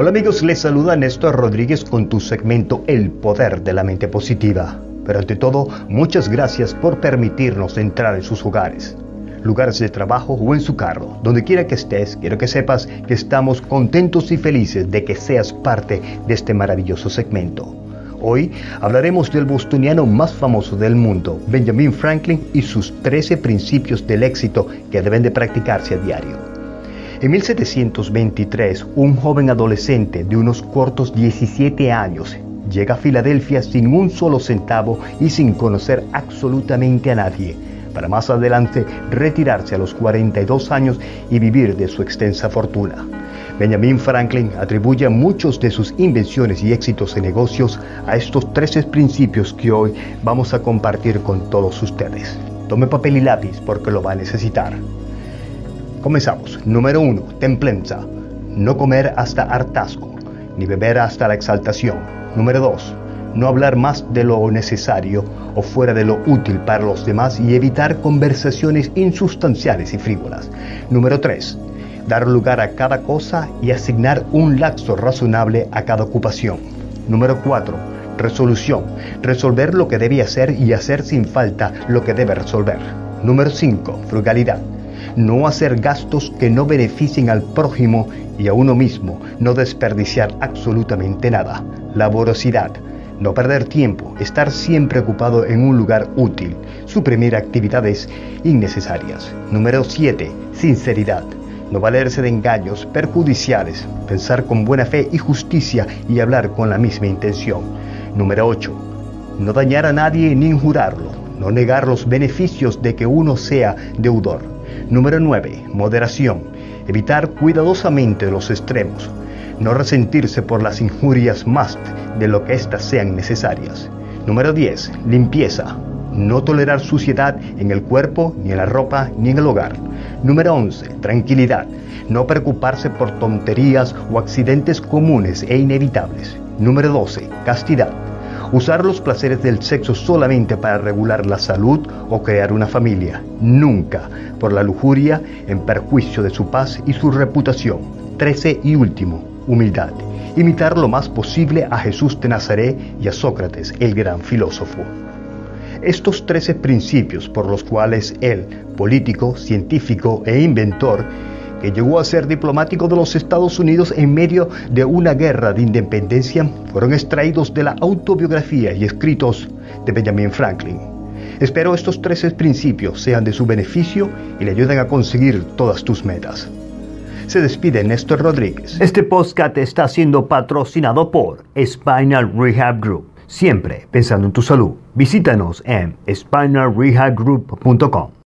Hola amigos, les saluda Néstor Rodríguez con tu segmento El Poder de la Mente Positiva. Pero ante todo, muchas gracias por permitirnos entrar en sus hogares, lugares de trabajo o en su carro. Donde quiera que estés, quiero que sepas que estamos contentos y felices de que seas parte de este maravilloso segmento. Hoy hablaremos del bostoniano más famoso del mundo, Benjamin Franklin, y sus 13 principios del éxito que deben de practicarse a diario. En 1723, un joven adolescente de unos cortos 17 años llega a Filadelfia sin un solo centavo y sin conocer absolutamente a nadie, para más adelante retirarse a los 42 años y vivir de su extensa fortuna. Benjamin Franklin atribuye muchos de sus invenciones y éxitos en negocios a estos 13 principios que hoy vamos a compartir con todos ustedes. Tome papel y lápiz porque lo va a necesitar. Comenzamos. Número 1. Templanza. No comer hasta hartazgo, ni beber hasta la exaltación. Número 2. No hablar más de lo necesario o fuera de lo útil para los demás y evitar conversaciones insustanciales y frívolas. Número 3. Dar lugar a cada cosa y asignar un laxo razonable a cada ocupación. Número 4. Resolución. Resolver lo que debe hacer y hacer sin falta lo que debe resolver. Número 5. Frugalidad no hacer gastos que no beneficien al prójimo y a uno mismo, no desperdiciar absolutamente nada. Laborosidad, no perder tiempo, estar siempre ocupado en un lugar útil, suprimir actividades innecesarias. Número 7. Sinceridad. No valerse de engaños perjudiciales, pensar con buena fe y justicia y hablar con la misma intención. Número 8. No dañar a nadie ni injurarlo, no negar los beneficios de que uno sea deudor. Número 9. Moderación. Evitar cuidadosamente los extremos. No resentirse por las injurias más de lo que éstas sean necesarias. Número 10. Limpieza. No tolerar suciedad en el cuerpo, ni en la ropa, ni en el hogar. Número 11. Tranquilidad. No preocuparse por tonterías o accidentes comunes e inevitables. Número 12. Castidad usar los placeres del sexo solamente para regular la salud o crear una familia, nunca por la lujuria en perjuicio de su paz y su reputación. 13 y último, humildad. Imitar lo más posible a Jesús de Nazaret y a Sócrates, el gran filósofo. Estos 13 principios por los cuales él, político, científico e inventor, que llegó a ser diplomático de los Estados Unidos en medio de una guerra de independencia, fueron extraídos de la autobiografía y escritos de Benjamin Franklin. Espero estos 13 principios sean de su beneficio y le ayuden a conseguir todas tus metas. Se despide Néstor Rodríguez. Este podcast está siendo patrocinado por Spinal Rehab Group. Siempre pensando en tu salud. Visítanos en spinalrehabgroup.com.